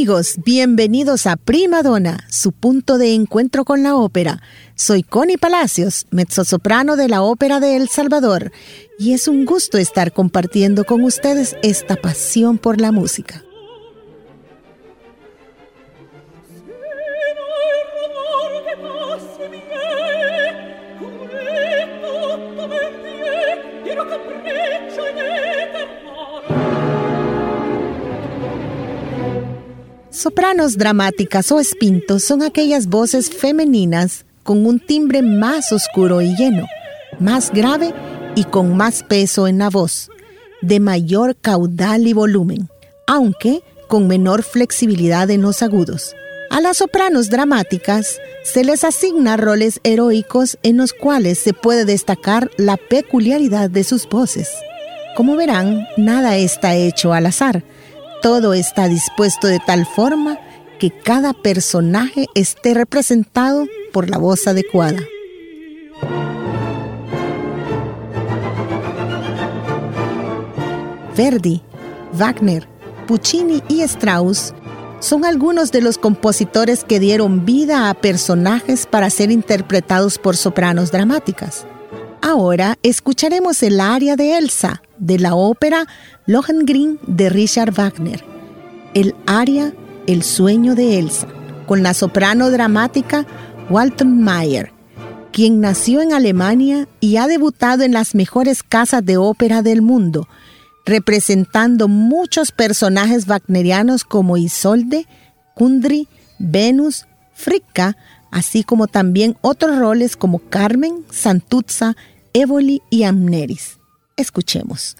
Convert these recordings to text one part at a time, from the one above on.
Amigos, bienvenidos a Prima Donna, su punto de encuentro con la ópera. Soy Connie Palacios, mezzosoprano de la Ópera de El Salvador, y es un gusto estar compartiendo con ustedes esta pasión por la música. Sopranos dramáticas o espintos son aquellas voces femeninas con un timbre más oscuro y lleno, más grave y con más peso en la voz, de mayor caudal y volumen, aunque con menor flexibilidad en los agudos. A las sopranos dramáticas se les asigna roles heroicos en los cuales se puede destacar la peculiaridad de sus voces. Como verán, nada está hecho al azar, todo está dispuesto de tal forma que cada personaje esté representado por la voz adecuada. Verdi, Wagner, Puccini y Strauss son algunos de los compositores que dieron vida a personajes para ser interpretados por sopranos dramáticas. Ahora escucharemos el aria de Elsa de la ópera Lohengrin de Richard Wagner, el aria El sueño de Elsa, con la soprano dramática Walton Mayer, quien nació en Alemania y ha debutado en las mejores casas de ópera del mundo, representando muchos personajes wagnerianos como Isolde, Kundry, Venus, Fricka, así como también otros roles como Carmen, Santuzza, Éboli y Amneris. Escuchemos.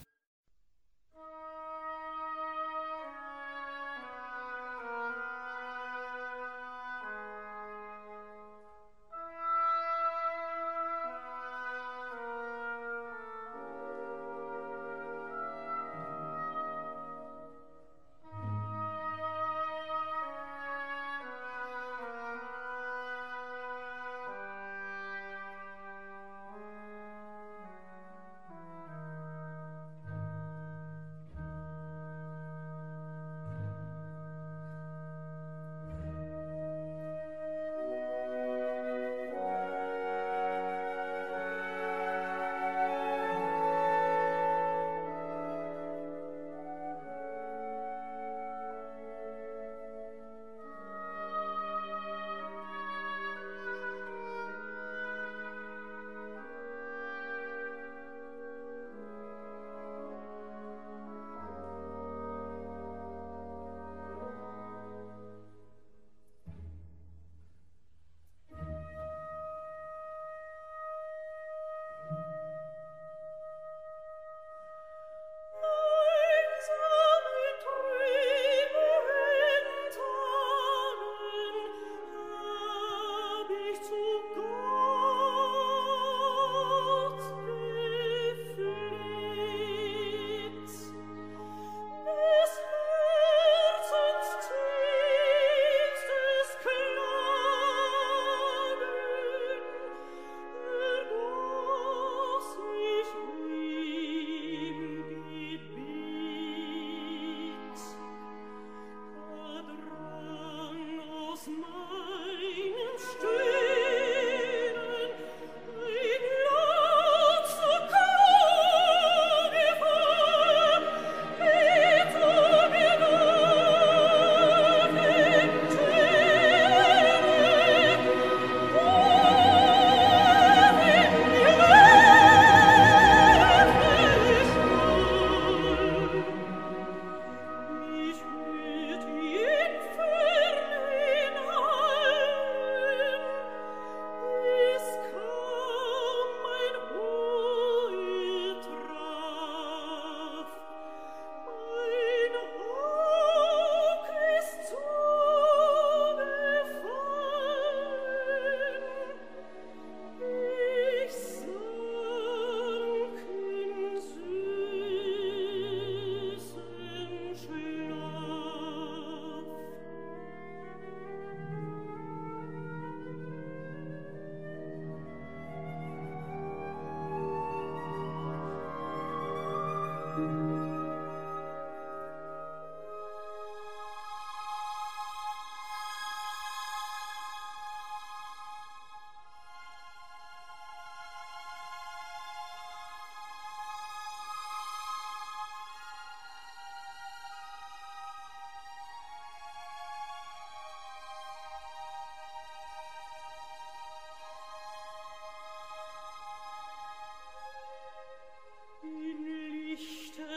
Lichter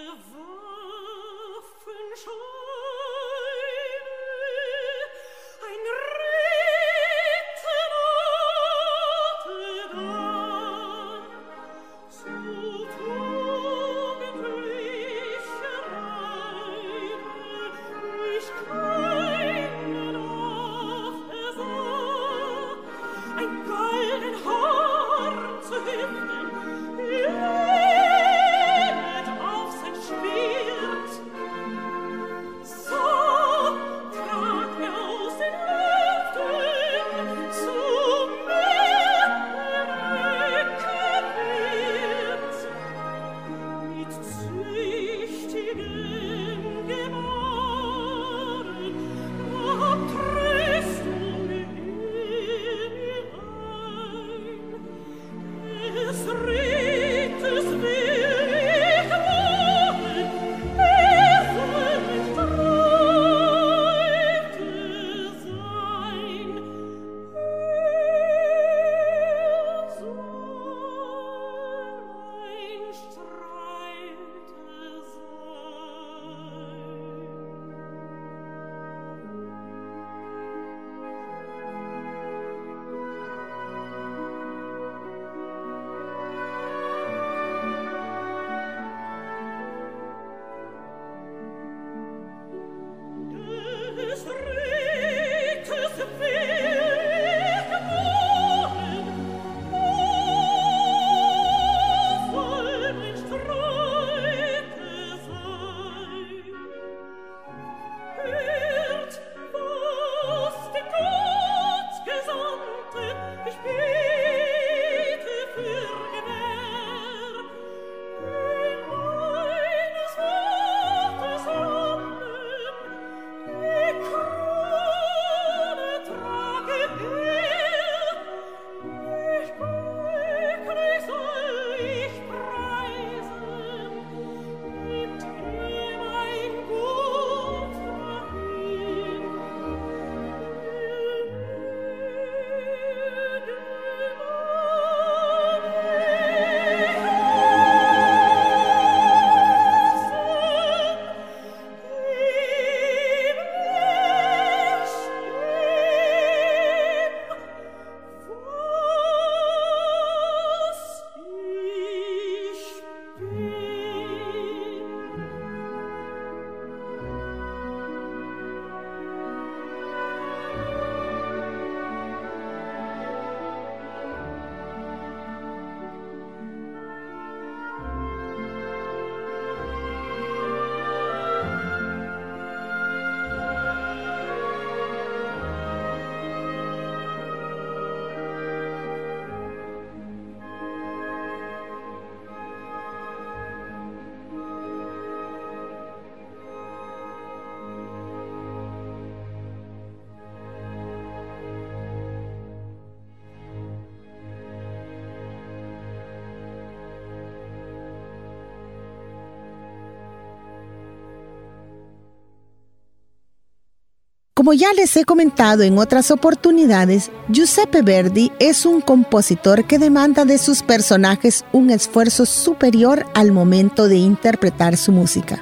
Como ya les he comentado en otras oportunidades, Giuseppe Verdi es un compositor que demanda de sus personajes un esfuerzo superior al momento de interpretar su música.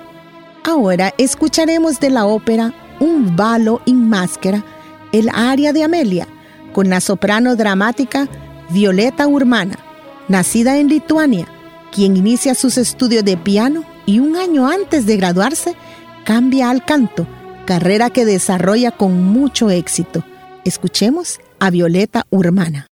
Ahora escucharemos de la ópera Un balo in máscara, el aria de Amelia, con la soprano dramática Violeta Urmana, nacida en Lituania, quien inicia sus estudios de piano y un año antes de graduarse cambia al canto carrera que desarrolla con mucho éxito. Escuchemos a Violeta Urmana.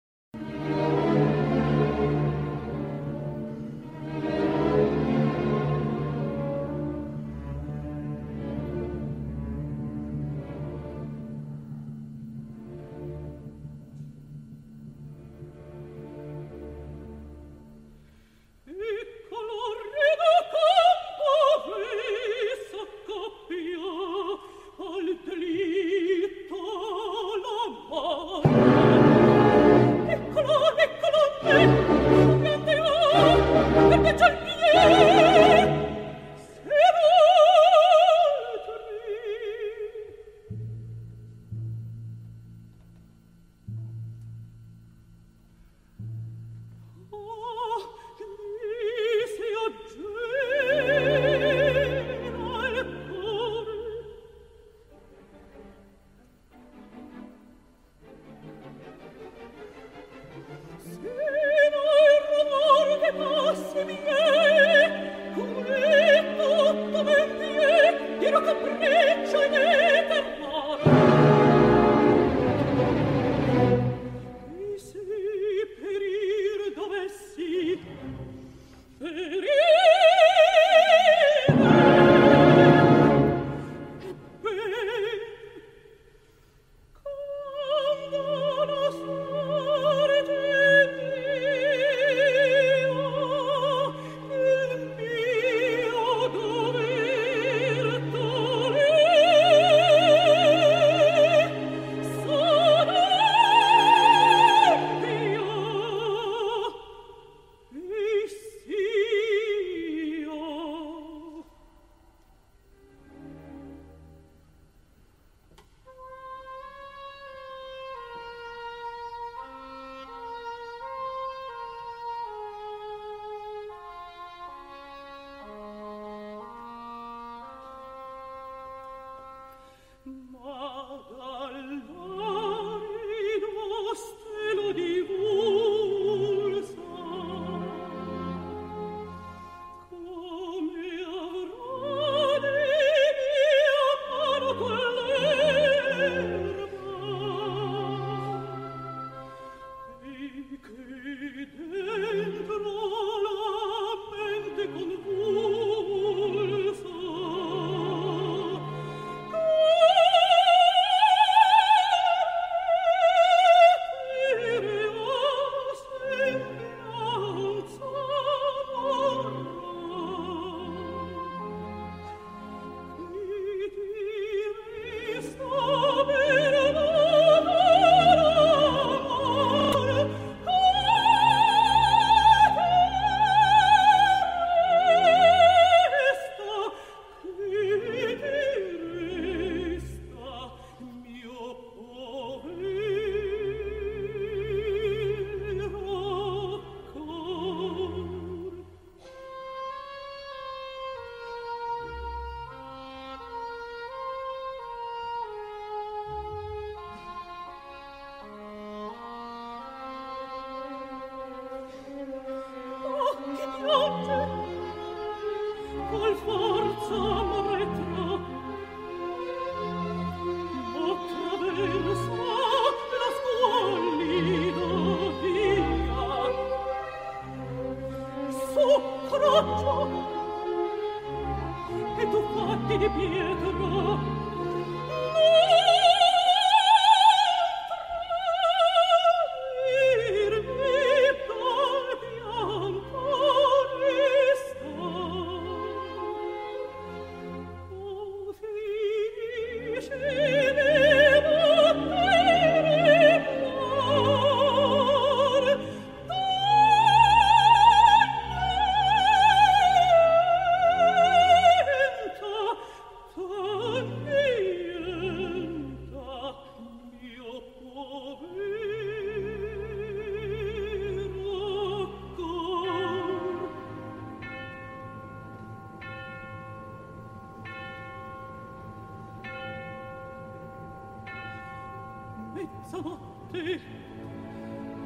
mezzanotte.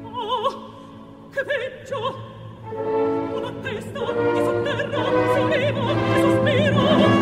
Oh, che peggio! Una testa di sotterra, solevo e sospiro!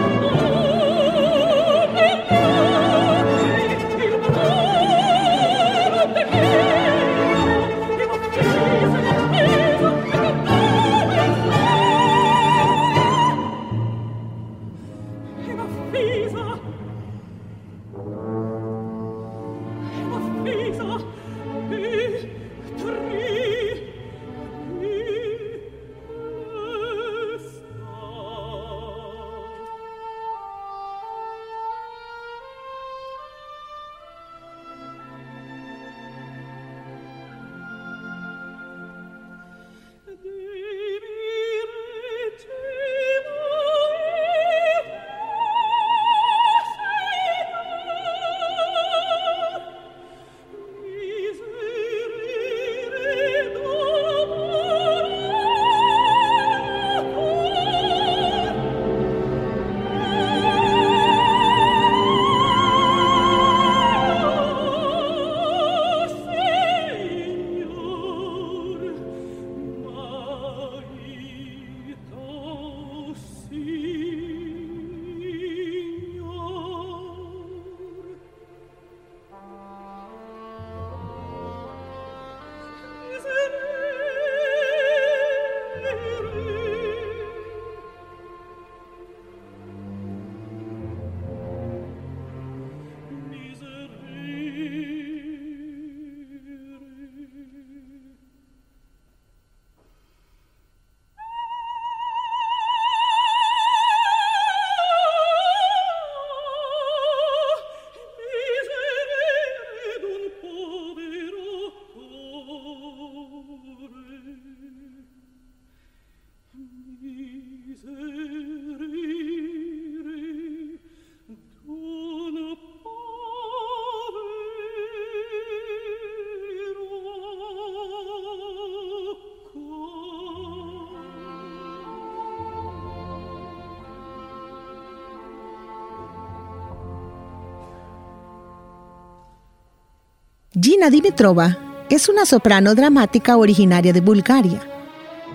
Gina Dimitrova es una soprano dramática originaria de Bulgaria.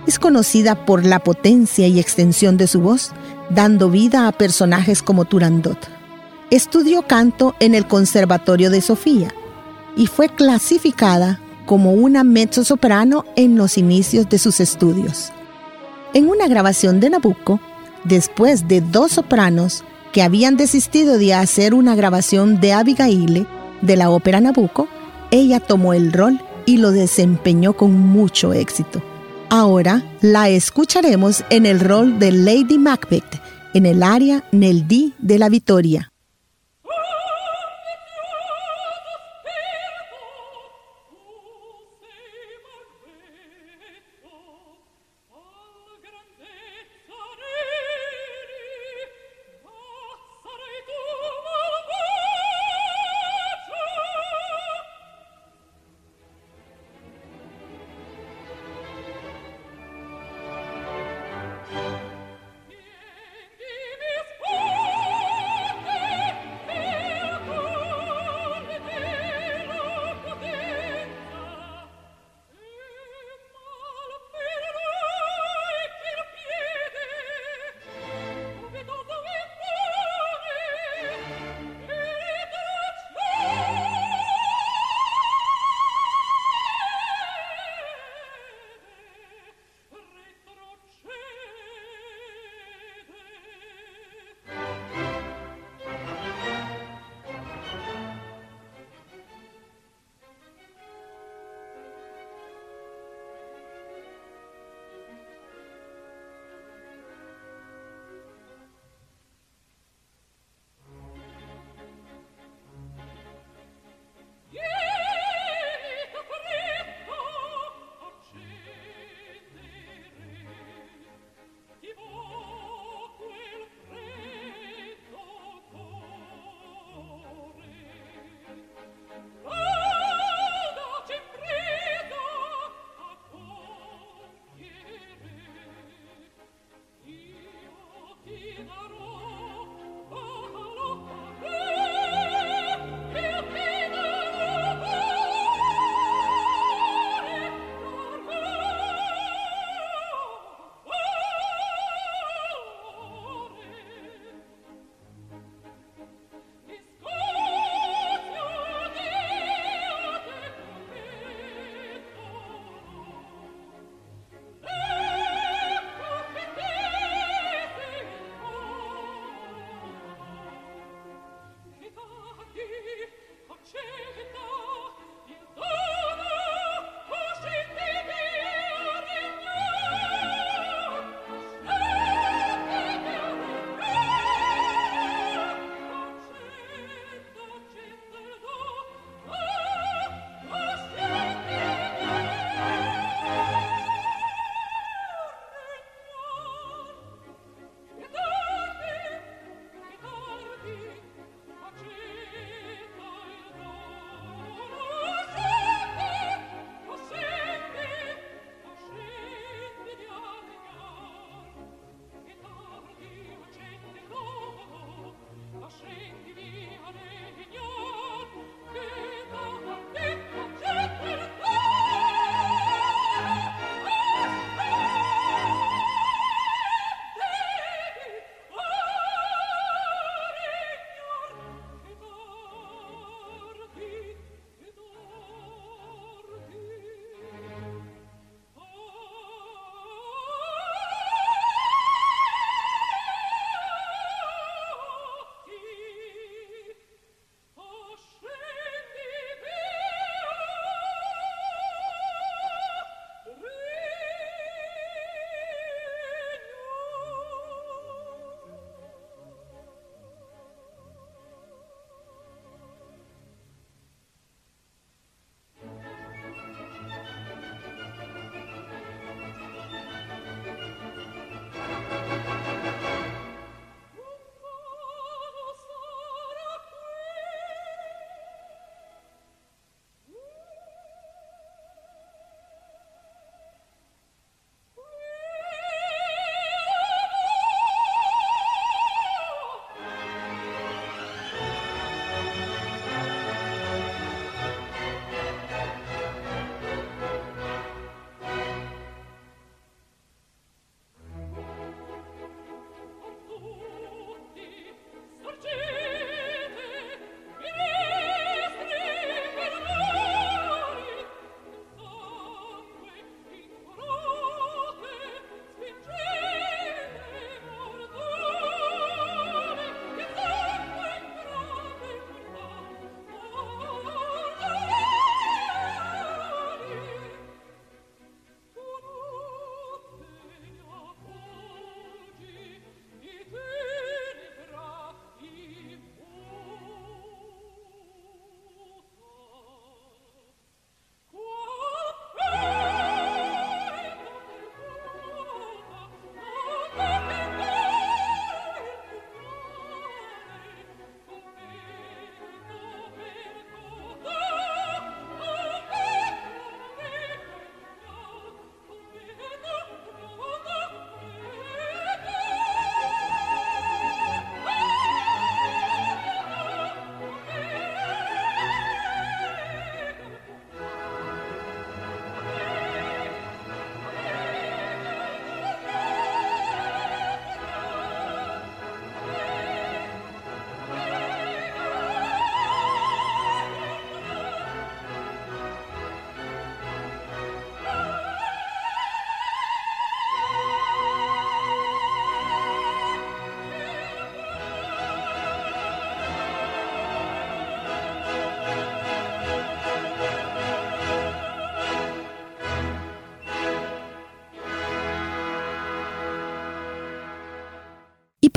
Es conocida por la potencia y extensión de su voz, dando vida a personajes como Turandot. Estudió canto en el Conservatorio de Sofía y fue clasificada como una mezzo-soprano en los inicios de sus estudios. En una grabación de Nabucco, después de dos sopranos que habían desistido de hacer una grabación de Abigail de la ópera Nabucco, ella tomó el rol y lo desempeñó con mucho éxito. Ahora la escucharemos en el rol de Lady Macbeth en el área Nel D de la Victoria.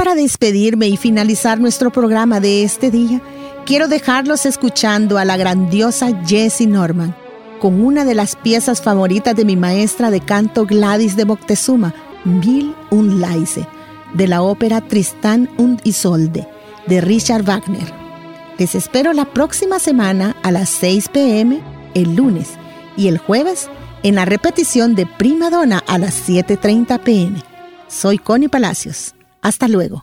Para despedirme y finalizar nuestro programa de este día, quiero dejarlos escuchando a la grandiosa Jessie Norman con una de las piezas favoritas de mi maestra de canto Gladys de Moctezuma, Mil un Laise, de la ópera Tristán und Isolde, de Richard Wagner. Les espero la próxima semana a las 6 pm, el lunes, y el jueves en la repetición de Prima Donna a las 7.30 pm. Soy Connie Palacios. Hasta luego.